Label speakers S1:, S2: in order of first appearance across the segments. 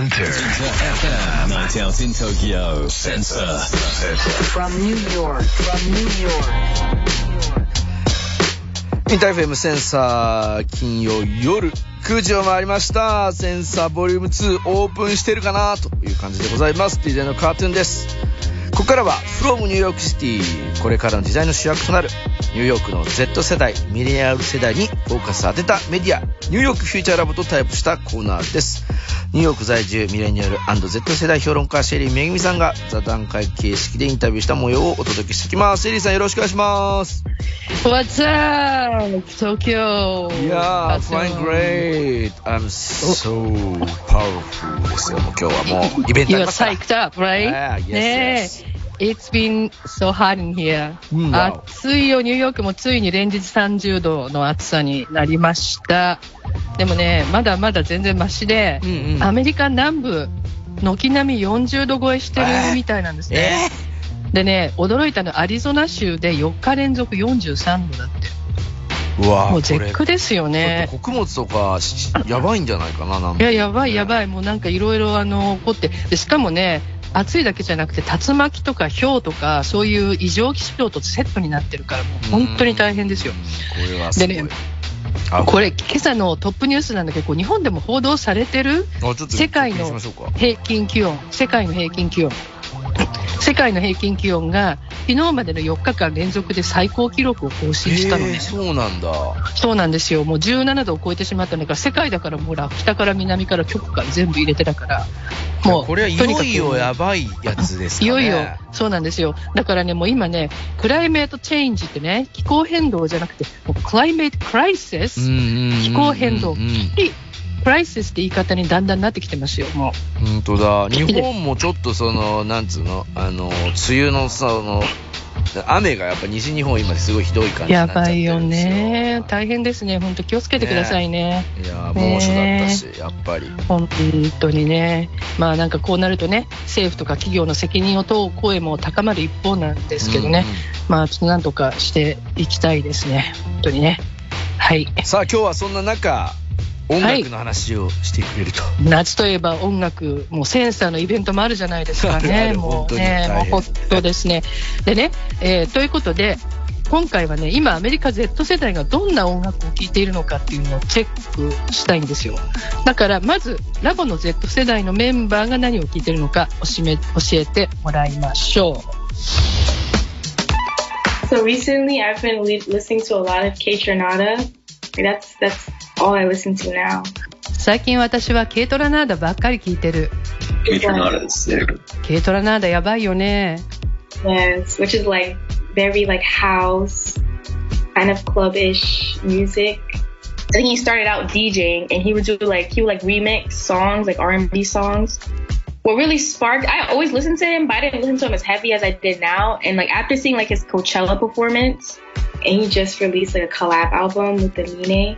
S1: Enter FM.
S2: Night out in Tokyo.
S1: Sensor.
S3: From New York, from New York.
S4: インターフェムセンサー金曜夜9時を回りましたセンサーボリューム2オープンしてるかなという感じでございます DJ のカートゥーンですここからは From New York City これからの時代の主役となるニューヨークの Z 世代ミレニアル世代にフォーカス当てたメディアニューヨークフューチャーラボとタイプしたコーナーですニューヨーク在住ミレニアル &Z 世代評論家シェリーめぐみさんが座談会形式でインタビューした模様をお届けしていきますシェリーさんよろしくお願いします
S5: What's up, Tokyo?
S4: Yeah, flying great. I'm so powerful ですよ。もう今日はもうイベントあ
S5: You're
S4: りますから。
S5: psyched up, right?
S4: Yeah, yes,
S5: ね
S4: yes.
S5: え。It's been so hot in here. 暑いよ、ニューヨークもついに連日30度の暑さになりました。でもね、まだまだ全然マシで、
S4: うんうん
S5: アメリカ南部、軒並み40度超えしてるみたいなんですね。でね、驚いたのはアリゾナ州で4日連続43度だって。
S4: うわ
S5: もう絶句ですよね。
S4: 穀物とかしやばいんじゃないかななん
S5: いや、やばいやばい。もうなんかいろいろあの、起こって。で、しかもね、暑いだけじゃなくて、竜巻とか氷とか、そういう異常気象とセットになってるから、もう本当に大変ですよ。
S4: これは。
S5: でね
S4: あ
S5: これ、今朝のトップニュースなんだけど、日本でも報道されてる世界の平均気温、世界の平均気温。世界の平均気温が昨日までの4日間連続で最高記録を更新したのね
S4: へー。そうなんだ。
S5: そうなんですよ。もう17度を超えてしまったんだから、世界だからもうほら、北から南から極から全部入れてだから、もう、
S4: これはいよいよやばいやつですかね。
S5: いよいよ、そうなんですよ。だからね、もう今ね、クライメートチェンジってね、気候変動じゃなくて、もうクライメートクライシス、
S4: うんうんうんうん
S5: 気候変動
S4: うん
S5: クライシスって言い方にだんだんなってきてますよ、も
S4: 本当だ。日本もちょっとその、なんつうの、あの、梅雨のその、雨がやっぱ西日本今すごいひどい感
S5: う。
S4: じになっちゃってる
S5: やばいよね。大変ですね。本当気をつけてくださいね。
S4: いやー猛暑だったし、やっぱり。
S5: 本当にね。まあなんかこうなるとね、政府とか企業の責任を問う声も高まる一方なんですけどね。まあちょっとなんとかしていきたいですね。本当にね。はい。
S4: うんさあ今日はそんな中、音楽の話をしてくれると。
S5: 夏といえば音楽、もうセンサーのイベントもあるじゃないですかね。
S4: る
S5: もうね、もう本当ですね。でね、えーということで、今回はね、今アメリカ Z 世代がどんな音楽を聴いているのかっていうのをチェックしたいんですよ。だからまず、ラボの Z 世代のメンバーが何を聴いているのか教え教えてもらいましょう。
S6: So recently, I've been li- listening to a lot of K Tronada. That's that's all I listen to now.
S5: 最近私は軽トラナーダばっかり聴いてる。
S6: It's like-
S5: 軽トラナーダやばいよね。
S6: Yes, which is like very like house, kind of club-ish music. I think he started out DJing and he would do like he would like remix songs, like R&B songs. What really sparked, I always listened to him, but I didn't listen to him as heavy as I did now. And like after seeing like his Coachella performance, and he just released like a collab album with the Mine,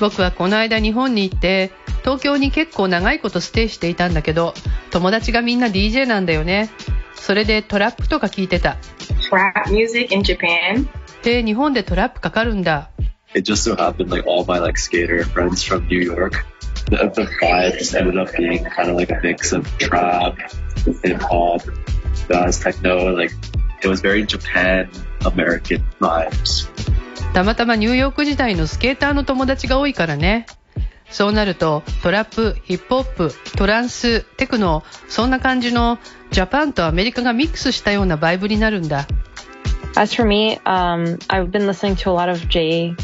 S5: 僕はこの間日本に行って東京に結構長いことステイしていたんだけど友達がみんな DJ なんだよねそれでトラップとか聞いてた
S6: Trap music in Japan.
S5: で日本でトラップかかるんだ
S7: It just so happened like all my like skater friends from New York, the, the vibe just ended up being kind of like a mix of trap, hip hop, jazz, techno. Like it was very Japan American vibes.
S5: たまたまニューヨーク時代のスケーターの友達が多いからね。そうなるとトラップ、ヒップホップ、トランス、テクノ、そんな感じのジャパンとアメリカがミックスしたようなバイブになるんだ。
S8: As for me, um, I've been listening to a lot of J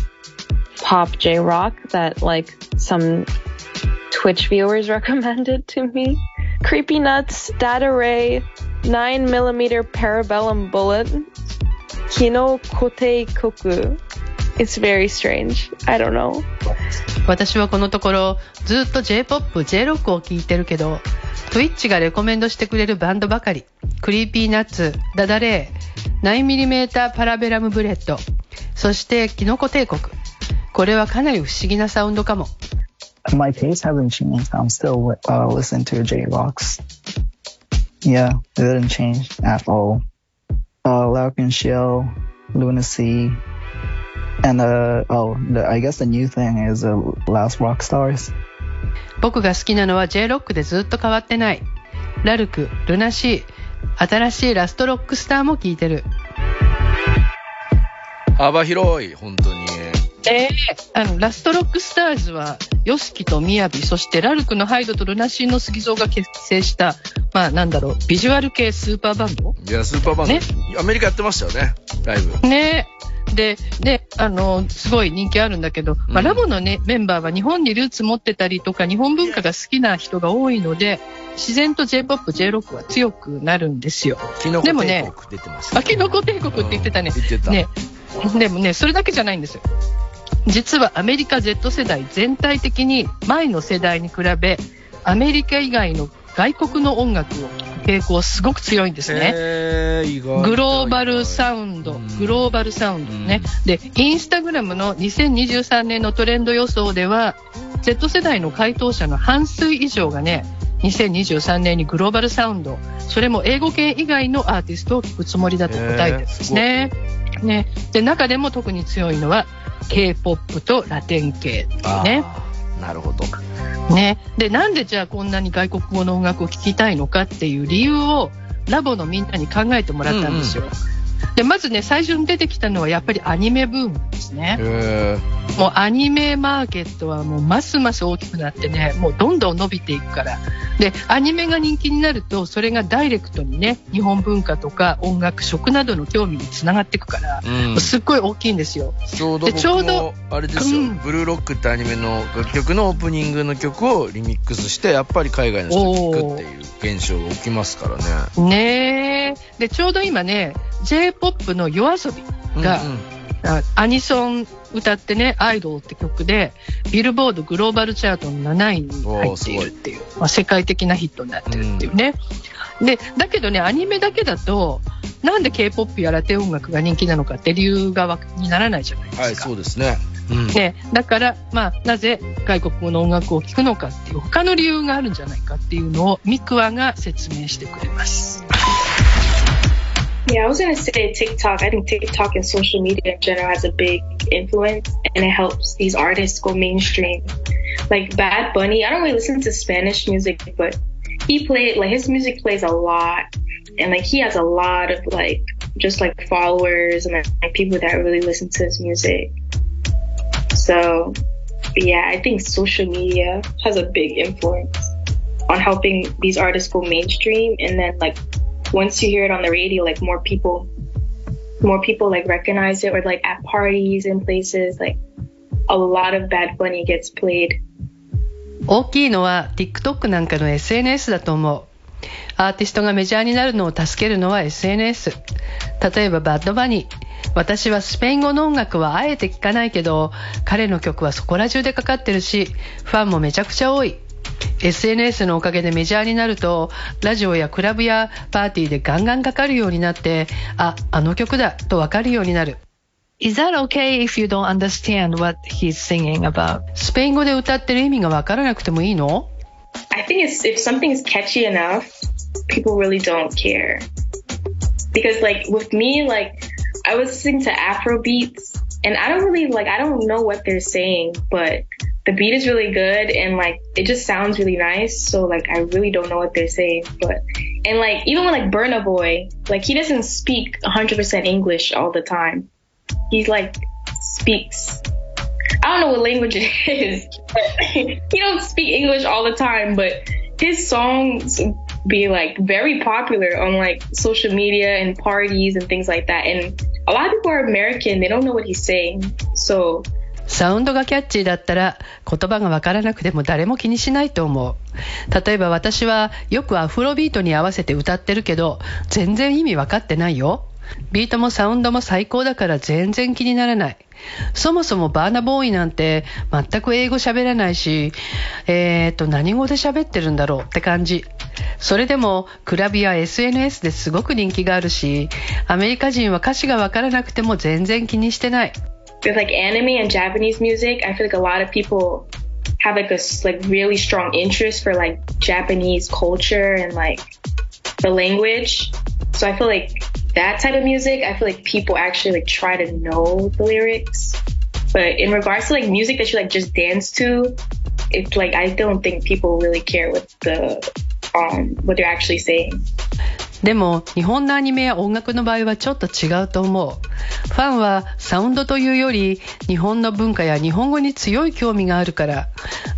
S8: pop, J rock that like some Twitch viewers recommended to me. Creepy Nuts, Data Ray, 9mm Parabellum Bullet, Kinoko Teikoku. It's very strange. I don't know.
S5: 私はこのところずっと J-POP、J-ROCK を聴いてるけど、Twitch がレコメンドしてくれるバンドばかり。 Creepy Nuts、DADARAY、9mm Parabellum Bullet、そしてきのこ帝国。これはかなり不思議なサウンドかも。
S2: My taste haven't changed. I'm still uh, listening to J Rocks. Yeah, it didn't change at all. Uh, Larkin Shell, Lunacy, and uh oh, the, I guess the new thing is uh, Last Rock Stars.
S5: 僕が好きなのは J-ROCK でずっと変わってない。ラルク、ルナシー、新しいラストロックスターも聴いてる。
S4: 幅広い、本当に。
S5: ええあの、ラストロックスターズは、ヨスキとミヤビ、そしてラルクのハイドとルナシーの杉蔵が結成した、まあなんだろう、ビジュアル系スーパーバンド？
S4: いや、スーパーバンド、
S5: ね
S4: アメリカやってましたよね、ライブ。
S5: ねで、で、あの、すごい人気あるんだけど、まあ、
S4: うん
S5: ラボのね、メンバーは日本にルーツ持ってたりとか、日本文化が好きな人が多いので、自然と J-POP、J-ROCK は強くなるんですよ。でもねあ、キノコ帝国って言ってたね。ね、でもね、それだけじゃないんですよ。実はアメリカ Z 世代全体的に前の世代に比べ、アメリカ以外の外国の音楽を傾向すごく強いんですね。グローバルサウンド、
S4: うん
S5: グローバルサウンドね。で、インスタグラムの2023年のトレンド予想では、Z 世代の回答者の半数以上がね、2023年にグローバルサウンド、それも英語圏以外のアーティストを聴くつもりだと答えてるんですね。ね。で、中でも特に強いのは、K-POP とラテン系ね。
S4: なるほど。
S5: ね。で、なんでじゃあこんなに外国語の音楽を聴きたいのかっていう理由をラボのみんなに考えてもらったんですよ。で、まずね、最初に出てきたのはやっぱりアニメブームですね。
S4: へ
S5: もうアニメマーケットはもうますます大きくなってね、もうどんどん伸びていくから。で、アニメが人気になると、それがダイレクトにね、日本文化とか音楽、食などの興味につながっていくから、
S4: ーうん。
S5: すっごい大きいんですよ。
S4: ちょうど僕もあれですよ、
S5: うん
S4: ブルーロックってアニメの楽曲のオープニングの曲をリミックスしてやっぱり海外の人が聴くっていう現象が起きますからね。
S5: ねえ。で、ちょうど今ね、J-POP の夜遊びが、
S4: うんうん
S5: あアニソン歌ってね、アイドルって曲で、ビルボードグローバルチャートの7位に入っているっていう、まあ、世界的なヒットになってるっていうね。で、だけどね、アニメだけだと、なんで K-POP やラテン音楽が人気なのかって理由がわにならないじゃないですか。
S4: はい、そうですね。うん。
S5: ね、だから、まあ、なぜ外国語の音楽を聴くのかっていう他の理由があるんじゃないかっていうのをミクワが説明してくれます。
S6: Yeah, I was gonna say TikTok. I think TikTok and social media in general has a big influence, and it helps these artists go mainstream. Like Bad Bunny, I don't really listen to Spanish music, but he played like his music plays a lot, and like he has a lot of like just like followers and like people that really listen to his music. So, yeah, I think social media has a big influence on helping these artists go mainstream, and then like once you hear it on the radio, like more people, more people like recognize it or like at parties and places, like a lot of Bad Bunny gets played.
S5: 大きいのは TikTok なんかの SNS だと思う。アーティストがメジャーになるのを助けるのは SNS。例えばバッドバニー。私はスペイン語の音楽はあえて聞かないけど、彼の曲はそこら中でかかってるし、ファンもめちゃくちゃ多い。SNS のおかげでメジャーになると、ラジオやクラブやパーティーでガンガンかかるようになって、あ、あの曲だとわかるようになる。Is that okay if you don't understand what he's singing about? スペイン語で歌ってる意味がわからなくてもいいの
S6: I think it's, if something's catchy enough, people really don't care. Because like with me, like I was listening to Afro beats and I don't really like, I don't know what they're saying, but the beat is really good and like it just sounds really nice. So like I really don't know what they're saying, but and like even with like Burna Boy, like he doesn't speak 100% English all the time. He's like speaks. I don't know what language it is. he don't speak English all the time, but his songs be like very popular on like social media and parties and things like that. And a lot of people are American. They don't know what he's saying. So
S5: サウンドがキャッチーだったら言葉がわからなくても誰も気にしないと思う。例えば私はよくアフロビートに合わせて歌ってるけど全然意味わかってないよ。ビートもサウンドも最高だから全然気にならない。そもそもバーナボーイなんて全く英語喋らないし、えーと、何語で喋ってるんだろうって感じ。それでも、クラブや SNS ですごく人気があるし、アメリカ人は歌詞がわからなくても全然気にしてない。
S6: With like anime and Japanese music, I feel like a lot of people have like a like really strong interest for like Japanese culture and like the language. So I feel like that type of music, I feel like people actually like try to know the lyrics. But in regards to like music that you like just dance to, it's like I don't think people really care what the um what they're actually saying.
S5: でも日本のアニメや音楽の場合はちょっと違うと思う。ファンはサウンドというより日本の文化や日本語に強い興味があるから。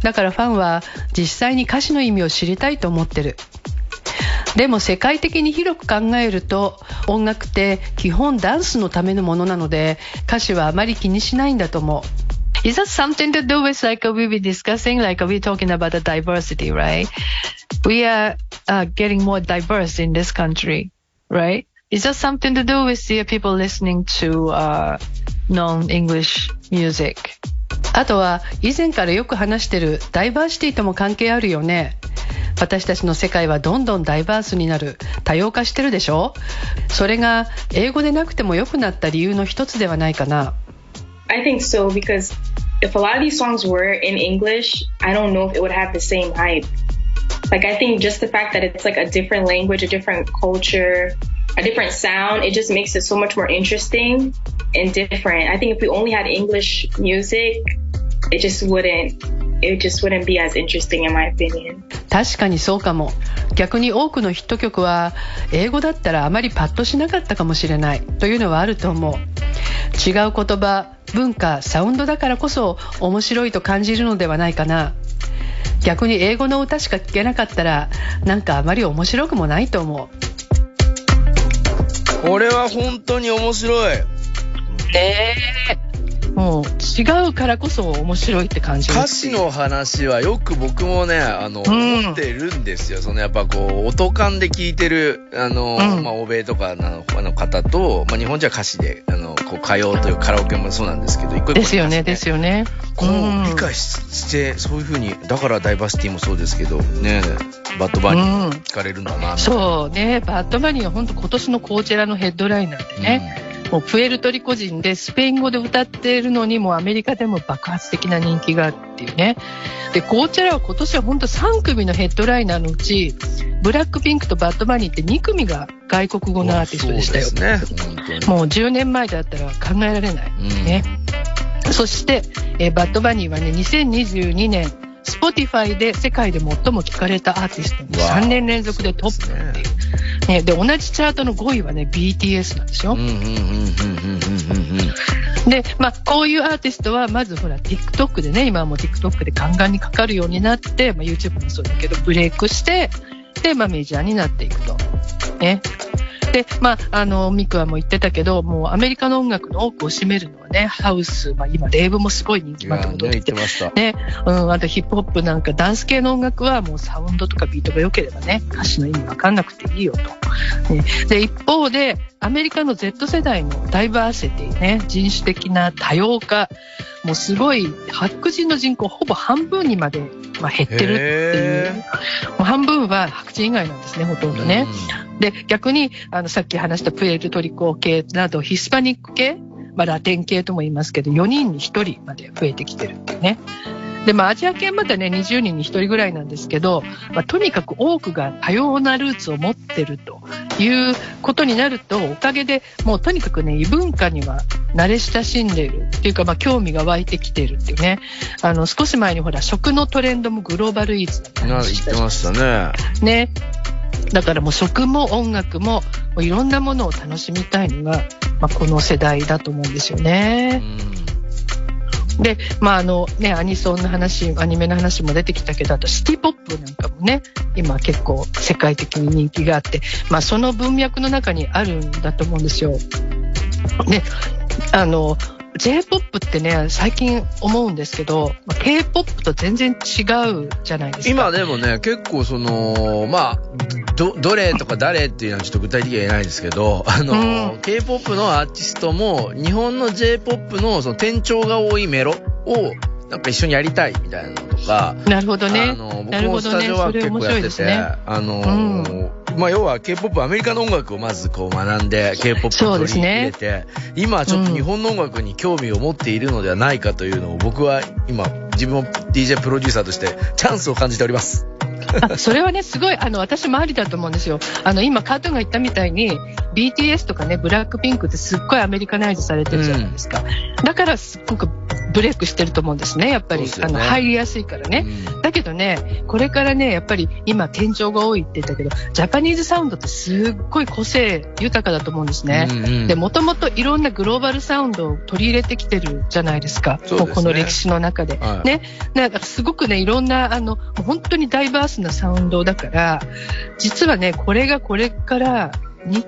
S5: だからファンは実際に歌詞の意味を知りたいと思ってる。でも世界的に広く考えると音楽って基本ダンスのためのものなので歌詞はあまり気にしないんだと思う。Is that something to do with like we were discussing like we're talking about the diversity, right? We are uh, getting more diverse in this country, right? Is that something to do with the people listening to uh, non-English music? あとは以前からよく話してるダイバーシティとも関係あるよね。私たちの世界はどんどんダイバースになる多様化してるでしょそれが英語でなくても良くなった理由の一つではないかな。
S6: I think so because if a lot of these songs were in English, I don't know if it would have the same hype. Like I think just the fact that it's like a different language, a different culture, a different sound, it just makes it so much more interesting and different. I think if we only had English music, it just wouldn't it just wouldn't be as interesting in my opinion.
S5: 確かにそうかも逆に多くのヒット曲は英語だったらあまりパッとしなかったかもしれないというのはあると思う違う言葉文化サウンドだからこそ面白いと感じるのではないかな逆に英語の歌しか聴けなかったらなんかあまり面白くもないと思
S4: これは本当に面白い。
S5: うねもう違うからこそ面白いって感じる
S4: 歌詞の話はよく僕もね、あの、
S5: ん。
S4: 思ってるんですよ。そのやっぱこう、音感で聞いてる、あの、
S5: うん。
S4: まあ、欧米とかのあの方と、まあ、日本じゃ歌詞で、あの、こう、歌謡というカラオケもそうなんですけど、一個一個
S5: ですよねですよね
S4: こう、
S5: うん
S4: 理解しして、そういうふうに、だからダイバーシティもそうですけど、ね、バッドバーに
S5: うん
S4: 聞かれるんだな、
S5: そうねバッドバニーは本当今年のコーチェラのヘッドライナーでね、もうプエルトリコ人でスペイン語で歌っているのにもうアメリカでも爆発的な人気があるっていうね。で、コーチェラは今年は本当3組のヘッドライナーのうち、ブラックピンクとバッドバニーって2組が外国語のアーティストでしたよ。
S4: ね。
S5: もう10年前だったら考えられない。
S4: うん
S5: ね。そして、えーバッドバニーはね、2022年、Spotify で世界で最も聴かれたアーティストに
S4: わあ
S5: 3年連続でトップっていう。ね、で、同じチャートの5位はね、BTS なんですよ。で、まあ、こういうアーティストは、まずほら、TikTok でね、今はもう TikTok でガンガンにかかるようになって、まあ、YouTube もそうだけど、ブレイクして、で、まあ、メジャーになっていくと。ね。で、まあ、あの、ミクはもう言ってたけど、もうアメリカの音楽の多くを占めるのはね、ハウス、まあ、今、レイブもすごい人気
S4: いやね、
S5: まで戻って
S4: 言ってました。
S5: ね、うん、あとヒップホップなんかダンス系の音楽はもうサウンドとかビートが良ければね、歌詞の意味わかんなくていいよと。ねで、一方で、アメリカの Z 世代のダイバーシティね、人種的な多様化、もうすごい白人の人口ほぼ半分にまで、まあ、減ってるっていう
S4: へ。
S5: もう半分は白人以外なんですね、ほとんどね。で、逆に、あの、さっき話したプエルトリコ系など、ヒスパニック系、まあ、ラテン系とも言いますけど、4人に1人まで増えてきてるっていうね。で、まあ、アジア系はまだね、20人に1人ぐらいなんですけど、まあ、とにかく多くが多様なルーツを持ってるということになると、おかげでもうとにかくね、異文化には慣れ親しんでいるっていうか、まあ、興味が湧いてきているっていうね。あの、少し前にほら、食のトレンドもグローバルイーツ
S4: な言ったてましたね。
S5: ね。だからもう食も音楽もいろんなものを楽しみたいのが、まあ、この世代だと思うんですよ
S4: う
S5: ね。
S4: ん
S5: で、まああのね、アニソンの話、アニメの話も出てきたけど、あとシティポップなんかもね、今結構世界的に人気があって、まあその文脈の中にあるんだと思うんですよ。ね、あの、J-POP ってね、最近思うんですけど、まあ K-POP と全然違うじゃないですか。
S4: 今でもね、結構その、まあ、ど、どれとか誰っていうのはちょっと具体的には言えないですけど、あの、
S5: うん
S4: K-POP のアーティストも、日本の J-POP のその転調が多いメロを、なんか一緒にやりたいみたいなのとか、
S5: なるほど
S4: あ
S5: ね。
S4: の、僕
S5: なるほどね。
S4: もスタジオワーク
S5: それ面
S4: 結構やってて、
S5: ね。
S4: あの、
S5: うん
S4: まあ要は K-POP、アメリカの音楽をまずこう学んで K-POP を取り入れて、今はちょっと日本の音楽に興味を持っているのではないかというのを僕は今自分も DJ プロデューサーとしてチャンスを感じております。
S5: あそれはね、すごい、あの、私もありだと思うんですよ。あの、今、カートゥーンが言ったみたいに、BTS とかね、ブラックピンクってすっごいアメリカナイズされてるじゃないですか。だから、すっごくブレイクしてると思うんですね。やっぱり、
S4: ね
S5: あの、入りやすいからね。
S4: うん
S5: だけどね、これからね、やっぱり今、転調が多いって言ったけど、ジャパニーズサウンドってすっごい個性豊かだと思うんですね。
S4: うんうん
S5: で、もともといろんなグローバルサウンドを取り入れてきてるじゃないですか。
S4: すね
S5: この歴史の中で。
S4: はい
S5: ね。だからすごくね、いろんな、あの、本当にダイバースなサウンドだから、実はね、これがこれから、に、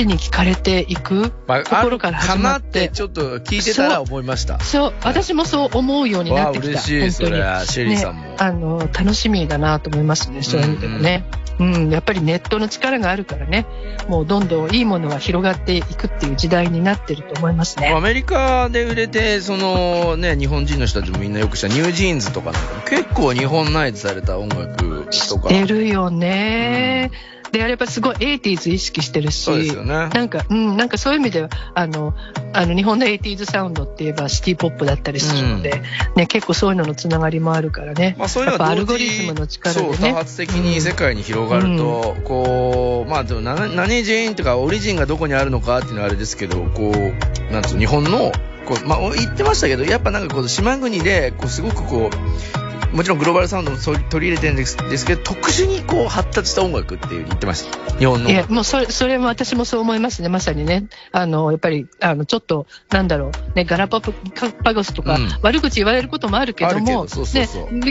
S5: 地に聞かれていく
S4: まあ、
S5: ところから始まっ
S4: なってて、ちょっと聞いてたら思いました。
S5: そう、私もそう思うようになってきた。
S4: 嬉しい、そ
S5: 本当に
S4: れ。シェリーさんも。
S5: あの、楽しみだなと思いますね、そういう意味でもね。うん、やっぱりネットの力があるからね、もうどんどんいいものは広がっていくっていう時代になってると思いますね。
S4: アメリカで売れて、そのね、日本人の人たちもみんなよくした NewJeans とかなんかも結構日本ナイズされた音楽とか。
S5: 出るよね。で、あれやっぱすごい 80s 意識してるし、
S4: ね。
S5: なんか、うん、なんかそういう意味では、あの、あの、日本の 80s サウンドって言えばシティポップだったりするので、ね、結構そういうののつながりもあるからね。
S4: まあそういうの
S5: やっぱアルゴリズムの力で
S4: そう、
S5: ね。
S4: 多発的に世界に広がると、こう、まあでも何、何人とかオリジンがどこにあるのかっていうのはあれですけど、こう、なんつうの、日本の、こう、まあ言ってましたけど、やっぱなんかこう、島国で、こう、すごくこう、もちろんグローバルサウンドも取り入れてるんですですけど、特殊にこう発達した音楽っていうふうに言ってました？日本の。
S5: いや、もうそれ、それも私もそう思いますね、まさにね。あの、やっぱり、あの、ちょっと、なんだろう、ね、ガラパゴスとか、
S4: うん
S5: 悪口言われることもあるけども、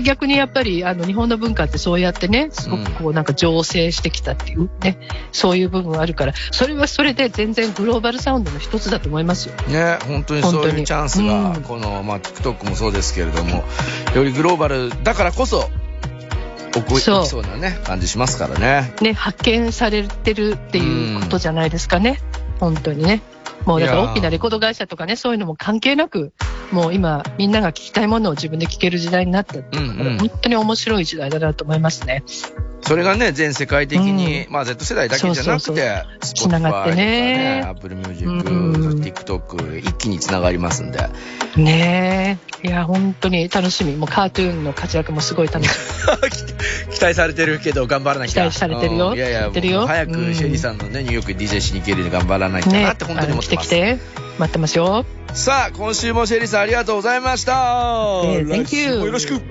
S5: 逆にやっぱり、あの、日本の文化ってそうやってね、すごくこう、なんか醸成してきたっていうね、そういう部分があるから、それはそれで全然グローバルサウンドの一つだと思いますよ。
S4: ね、本当にそういうチャンスが、
S5: うん
S4: この、まあ、TikTok もそうですけれども、よりグローバルだからこそ、起こ
S5: そう
S4: そうなね、感じしますからね。
S5: ね、発見されてるっていうことじゃないですかね。本当にね。もうだから大きなレコード会社とかね、そういうのも関係なく、もう今みんなが聞きたいものを自分で聞ける時代になったっていう
S4: うんうん
S5: 本当に面白い時代だなと思いますね。
S4: それがね、全世界的に、まあ Z 世代だけじゃなくて、
S5: 繋がってね
S4: Apple Music、TikTok、一気に繋がりますんで。
S5: ねえ。いや、本当に楽しみ。もうカートゥーンの活躍もすごい楽し
S4: 期待されてるけど頑張らなきゃ。
S5: 期待されてるよ
S4: うんいやいや、
S5: やってるよ
S4: もう早く
S5: うん
S4: シェリーさんのね、ニューヨークに DJ しに行けるように頑張らなきゃ
S5: み。ね
S4: なって本当に思ってます。
S5: あの来て来て。待ってますよ。
S4: さあ、今週もシェリーさんありがとうございました。
S5: えー thank
S4: 来週もよろしく。